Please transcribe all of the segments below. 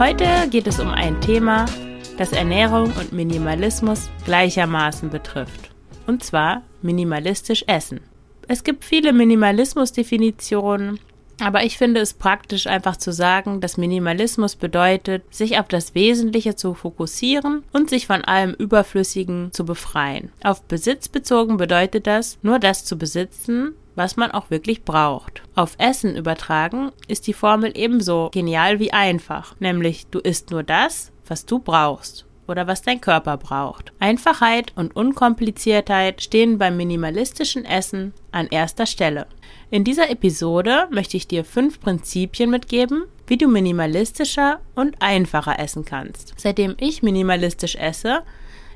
Heute geht es um ein Thema, das Ernährung und Minimalismus gleichermaßen betrifft. Und zwar minimalistisch Essen. Es gibt viele Minimalismus-Definitionen, aber ich finde es praktisch einfach zu sagen, dass Minimalismus bedeutet, sich auf das Wesentliche zu fokussieren und sich von allem Überflüssigen zu befreien. Auf Besitz bezogen bedeutet das, nur das zu besitzen, was man auch wirklich braucht. Auf Essen übertragen ist die Formel ebenso genial wie einfach, nämlich du isst nur das, was du brauchst oder was dein Körper braucht. Einfachheit und Unkompliziertheit stehen beim minimalistischen Essen an erster Stelle. In dieser Episode möchte ich dir fünf Prinzipien mitgeben, wie du minimalistischer und einfacher essen kannst. Seitdem ich minimalistisch esse,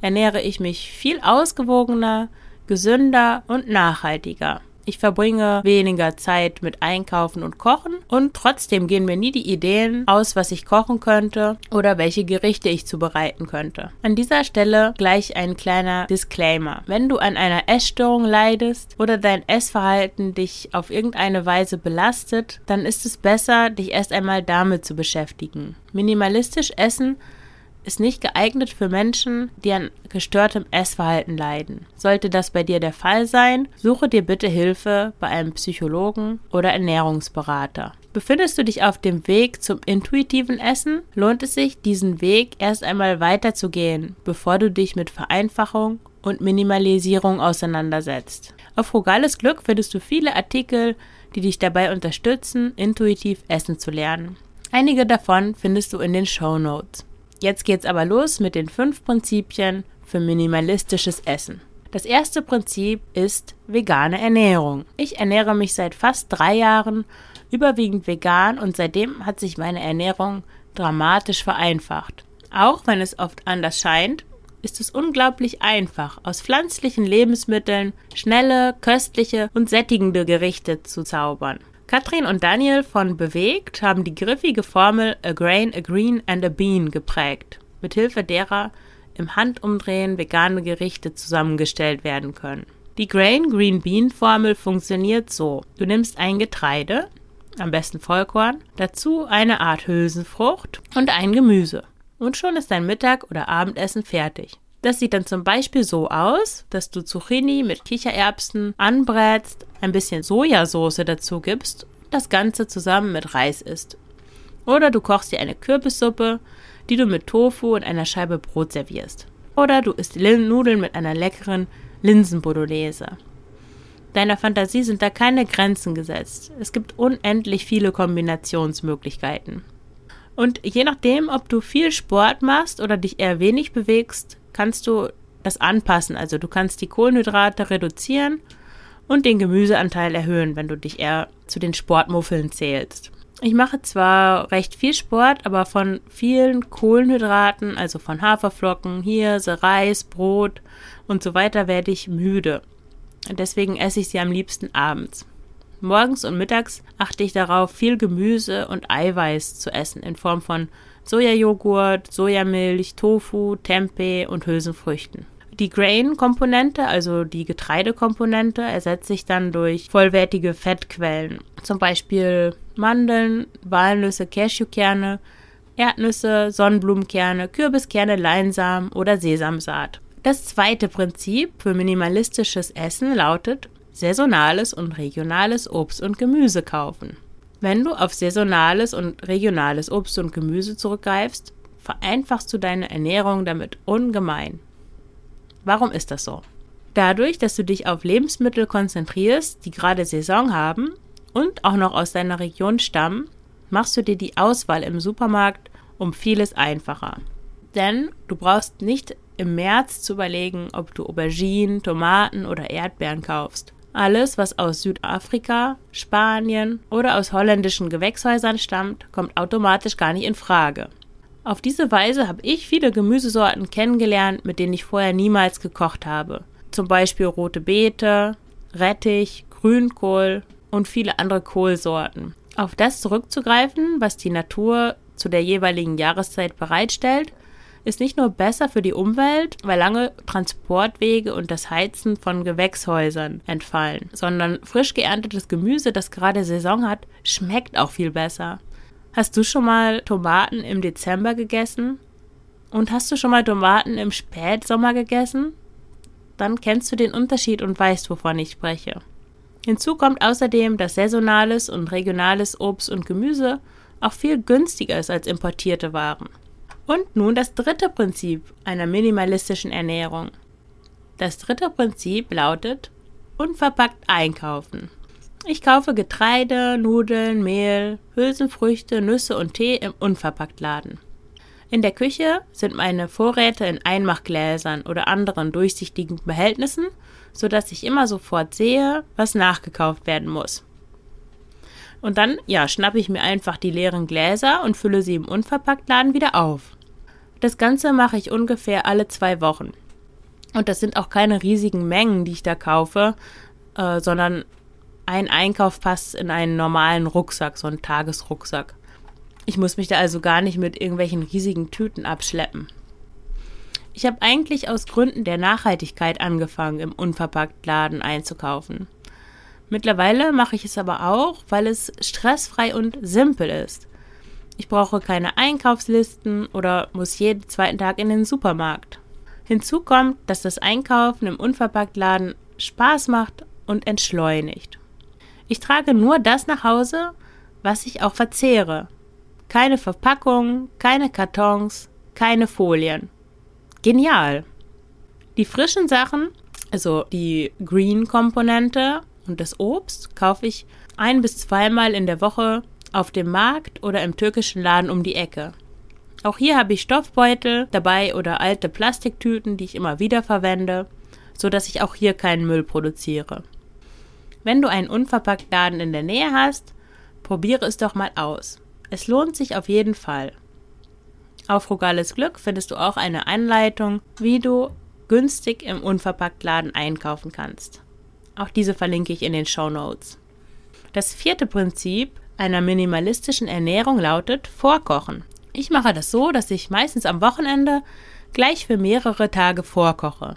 ernähre ich mich viel ausgewogener, gesünder und nachhaltiger. Ich verbringe weniger Zeit mit Einkaufen und Kochen und trotzdem gehen mir nie die Ideen aus, was ich kochen könnte oder welche Gerichte ich zubereiten könnte. An dieser Stelle gleich ein kleiner Disclaimer. Wenn du an einer Essstörung leidest oder dein Essverhalten dich auf irgendeine Weise belastet, dann ist es besser, dich erst einmal damit zu beschäftigen. Minimalistisch essen ist nicht geeignet für Menschen, die an gestörtem Essverhalten leiden. Sollte das bei dir der Fall sein, suche dir bitte Hilfe bei einem Psychologen oder Ernährungsberater. Befindest du dich auf dem Weg zum intuitiven Essen, lohnt es sich, diesen Weg erst einmal weiterzugehen, bevor du dich mit Vereinfachung und Minimalisierung auseinandersetzt. Auf Frugales Glück findest du viele Artikel, die dich dabei unterstützen, intuitiv essen zu lernen. Einige davon findest du in den Show Notes. Jetzt geht's aber los mit den fünf Prinzipien für minimalistisches Essen. Das erste Prinzip ist vegane Ernährung. Ich ernähre mich seit fast drei Jahren überwiegend vegan und seitdem hat sich meine Ernährung dramatisch vereinfacht. Auch wenn es oft anders scheint, ist es unglaublich einfach, aus pflanzlichen Lebensmitteln schnelle, köstliche und sättigende Gerichte zu zaubern. Katrin und Daniel von Bewegt haben die griffige Formel A Grain, a Green and a Bean geprägt, mithilfe derer im Handumdrehen vegane Gerichte zusammengestellt werden können. Die Grain Green Bean Formel funktioniert so. Du nimmst ein Getreide, am besten Vollkorn, dazu eine Art Hülsenfrucht und ein Gemüse. Und schon ist dein Mittag- oder Abendessen fertig. Das sieht dann zum Beispiel so aus, dass du Zucchini mit Kichererbsen anbrätst, ein bisschen Sojasauce dazu gibst, das Ganze zusammen mit Reis isst. Oder du kochst dir eine Kürbissuppe, die du mit Tofu und einer Scheibe Brot servierst. Oder du isst Nudeln mit einer leckeren Linsenbolognese. Deiner Fantasie sind da keine Grenzen gesetzt. Es gibt unendlich viele Kombinationsmöglichkeiten. Und je nachdem, ob du viel Sport machst oder dich eher wenig bewegst, kannst du das anpassen. Also du kannst die Kohlenhydrate reduzieren und den Gemüseanteil erhöhen, wenn du dich eher zu den Sportmuffeln zählst. Ich mache zwar recht viel Sport, aber von vielen Kohlenhydraten, also von Haferflocken, Hirse, Reis, Brot und so weiter, werde ich müde. Deswegen esse ich sie am liebsten abends. Morgens und mittags achte ich darauf, viel Gemüse und Eiweiß zu essen in Form von Sojajoghurt, Sojamilch, Tofu, Tempeh und Hülsenfrüchten. Die Grain-Komponente, also die Getreidekomponente, ersetzt sich dann durch vollwertige Fettquellen, zum Beispiel Mandeln, Walnüsse, Cashewkerne, Erdnüsse, Sonnenblumenkerne, Kürbiskerne, Leinsamen oder Sesamsaat. Das zweite Prinzip für minimalistisches Essen lautet saisonales und regionales Obst und Gemüse kaufen. Wenn du auf saisonales und regionales Obst und Gemüse zurückgreifst, vereinfachst du deine Ernährung damit ungemein. Warum ist das so? Dadurch, dass du dich auf Lebensmittel konzentrierst, die gerade Saison haben und auch noch aus deiner Region stammen, machst du dir die Auswahl im Supermarkt um vieles einfacher. Denn du brauchst nicht im März zu überlegen, ob du Auberginen, Tomaten oder Erdbeeren kaufst. Alles, was aus Südafrika, Spanien oder aus holländischen Gewächshäusern stammt, kommt automatisch gar nicht in Frage. Auf diese Weise habe ich viele Gemüsesorten kennengelernt, mit denen ich vorher niemals gekocht habe. Zum Beispiel rote Beete, Rettich, Grünkohl und viele andere Kohlsorten. Auf das zurückzugreifen, was die Natur zu der jeweiligen Jahreszeit bereitstellt, ist nicht nur besser für die Umwelt, weil lange Transportwege und das Heizen von Gewächshäusern entfallen, sondern frisch geerntetes Gemüse, das gerade Saison hat, schmeckt auch viel besser. Hast du schon mal Tomaten im Dezember gegessen? Und hast du schon mal Tomaten im Spätsommer gegessen? Dann kennst du den Unterschied und weißt, wovon ich spreche. Hinzu kommt außerdem, dass saisonales und regionales Obst und Gemüse auch viel günstiger ist als importierte Waren. Und nun das dritte Prinzip einer minimalistischen Ernährung. Das dritte Prinzip lautet unverpackt einkaufen. Ich kaufe Getreide, Nudeln, Mehl, Hülsenfrüchte, Nüsse und Tee im Unverpacktladen. In der Küche sind meine Vorräte in Einmachgläsern oder anderen durchsichtigen Behältnissen, so dass ich immer sofort sehe, was nachgekauft werden muss. Und dann, ja, schnappe ich mir einfach die leeren Gläser und fülle sie im Unverpacktladen wieder auf. Das Ganze mache ich ungefähr alle zwei Wochen. Und das sind auch keine riesigen Mengen, die ich da kaufe, äh, sondern ein Einkauf passt in einen normalen Rucksack, so einen Tagesrucksack. Ich muss mich da also gar nicht mit irgendwelchen riesigen Tüten abschleppen. Ich habe eigentlich aus Gründen der Nachhaltigkeit angefangen, im Unverpacktladen einzukaufen. Mittlerweile mache ich es aber auch, weil es stressfrei und simpel ist. Ich brauche keine Einkaufslisten oder muss jeden zweiten Tag in den Supermarkt. Hinzu kommt, dass das Einkaufen im Unverpacktladen Spaß macht und entschleunigt. Ich trage nur das nach Hause, was ich auch verzehre. Keine Verpackungen, keine Kartons, keine Folien. Genial. Die frischen Sachen, also die Green-Komponente und das Obst, kaufe ich ein bis zweimal in der Woche auf dem Markt oder im türkischen Laden um die Ecke. Auch hier habe ich Stoffbeutel dabei oder alte Plastiktüten, die ich immer wieder verwende, so dass ich auch hier keinen Müll produziere. Wenn du einen Unverpacktladen in der Nähe hast, probiere es doch mal aus. Es lohnt sich auf jeden Fall. Auf Frugales Glück findest du auch eine Anleitung, wie du günstig im Unverpacktladen einkaufen kannst. Auch diese verlinke ich in den Show Notes. Das vierte Prinzip einer minimalistischen Ernährung lautet Vorkochen. Ich mache das so, dass ich meistens am Wochenende gleich für mehrere Tage vorkoche.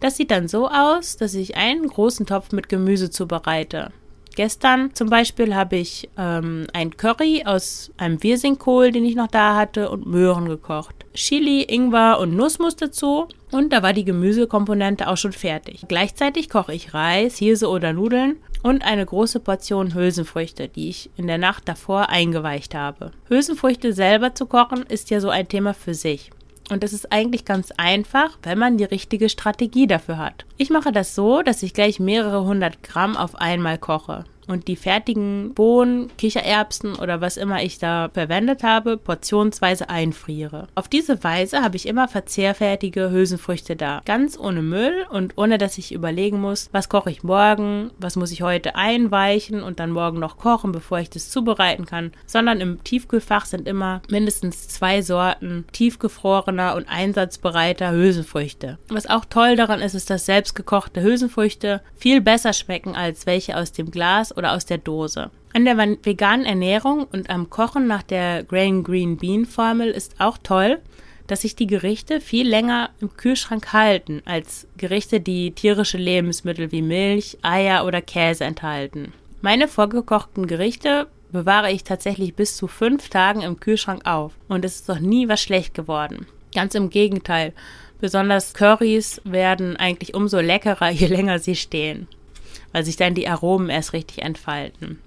Das sieht dann so aus, dass ich einen großen Topf mit Gemüse zubereite. Gestern zum Beispiel habe ich ähm, ein Curry aus einem Wirsingkohl, den ich noch da hatte, und Möhren gekocht. Chili, Ingwer und Nussmus dazu. Und da war die Gemüsekomponente auch schon fertig. Gleichzeitig koche ich Reis, Hirse oder Nudeln und eine große Portion Hülsenfrüchte, die ich in der Nacht davor eingeweicht habe. Hülsenfrüchte selber zu kochen ist ja so ein Thema für sich. Und es ist eigentlich ganz einfach, wenn man die richtige Strategie dafür hat. Ich mache das so, dass ich gleich mehrere hundert Gramm auf einmal koche und die fertigen Bohnen, Kichererbsen oder was immer ich da verwendet habe, portionsweise einfriere. Auf diese Weise habe ich immer verzehrfertige Hülsenfrüchte da. Ganz ohne Müll und ohne dass ich überlegen muss, was koche ich morgen, was muss ich heute einweichen und dann morgen noch kochen, bevor ich das zubereiten kann, sondern im Tiefkühlfach sind immer mindestens zwei Sorten tiefgefrorener und einsatzbereiter Hülsenfrüchte. Was auch toll daran ist, ist, dass selbstgekochte Hülsenfrüchte viel besser schmecken als welche aus dem Glas oder aus der Dose. An der veganen Ernährung und am Kochen nach der Grain Green Bean Formel ist auch toll, dass sich die Gerichte viel länger im Kühlschrank halten als Gerichte, die tierische Lebensmittel wie Milch, Eier oder Käse enthalten. Meine vorgekochten Gerichte bewahre ich tatsächlich bis zu fünf Tagen im Kühlschrank auf und es ist noch nie was schlecht geworden. Ganz im Gegenteil. Besonders Currys werden eigentlich umso leckerer, je länger sie stehen weil sich dann die Aromen erst richtig entfalten.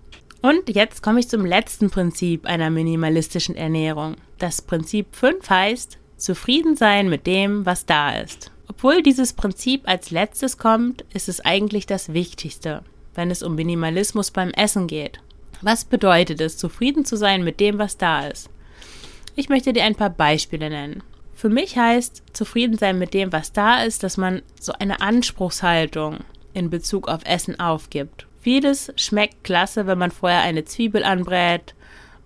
Und jetzt komme ich zum letzten Prinzip einer minimalistischen Ernährung. Das Prinzip 5 heißt zufrieden sein mit dem, was da ist. Obwohl dieses Prinzip als letztes kommt, ist es eigentlich das Wichtigste, wenn es um Minimalismus beim Essen geht. Was bedeutet es, zufrieden zu sein mit dem, was da ist? Ich möchte dir ein paar Beispiele nennen. für mich heißt zufrieden sein mit dem, was da ist, dass man so eine Anspruchshaltung in Bezug auf Essen aufgibt. Vieles schmeckt klasse, wenn man vorher eine Zwiebel anbrät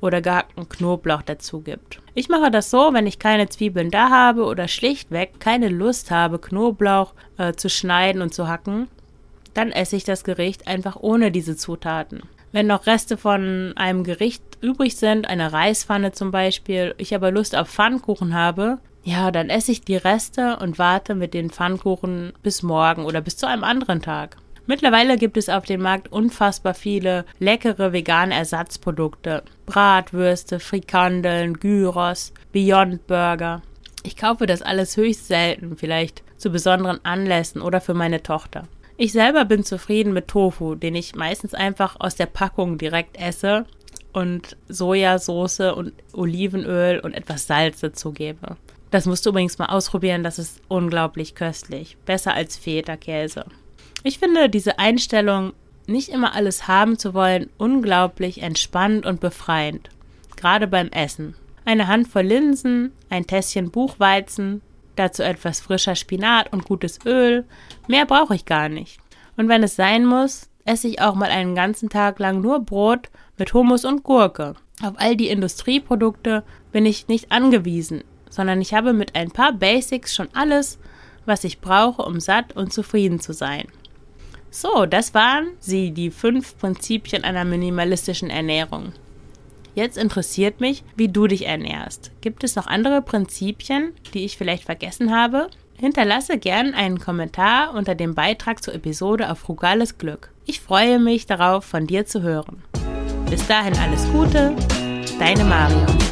oder gehackten Knoblauch dazu gibt. Ich mache das so, wenn ich keine Zwiebeln da habe oder schlichtweg keine Lust habe, Knoblauch äh, zu schneiden und zu hacken, dann esse ich das Gericht einfach ohne diese Zutaten. Wenn noch Reste von einem Gericht übrig sind, eine Reispfanne zum Beispiel, ich aber Lust auf Pfannkuchen habe, ja, dann esse ich die Reste und warte mit den Pfannkuchen bis morgen oder bis zu einem anderen Tag. Mittlerweile gibt es auf dem Markt unfassbar viele leckere vegane Ersatzprodukte. Bratwürste, Frikandeln, Gyros, Beyond Burger. Ich kaufe das alles höchst selten, vielleicht zu besonderen Anlässen oder für meine Tochter. Ich selber bin zufrieden mit Tofu, den ich meistens einfach aus der Packung direkt esse und Sojasauce und Olivenöl und etwas Salz dazu gebe. Das musst du übrigens mal ausprobieren, das ist unglaublich köstlich. Besser als Feta-Käse. Ich finde diese Einstellung, nicht immer alles haben zu wollen, unglaublich entspannt und befreiend. Gerade beim Essen. Eine Handvoll Linsen, ein Tässchen Buchweizen, dazu etwas frischer Spinat und gutes Öl. Mehr brauche ich gar nicht. Und wenn es sein muss, esse ich auch mal einen ganzen Tag lang nur Brot mit Hummus und Gurke. Auf all die Industrieprodukte bin ich nicht angewiesen, sondern ich habe mit ein paar Basics schon alles, was ich brauche, um satt und zufrieden zu sein. So, das waren sie, die fünf Prinzipien einer minimalistischen Ernährung. Jetzt interessiert mich, wie du dich ernährst. Gibt es noch andere Prinzipien, die ich vielleicht vergessen habe? Hinterlasse gern einen Kommentar unter dem Beitrag zur Episode auf Frugales Glück. Ich freue mich darauf, von dir zu hören. Bis dahin alles Gute, deine Marion.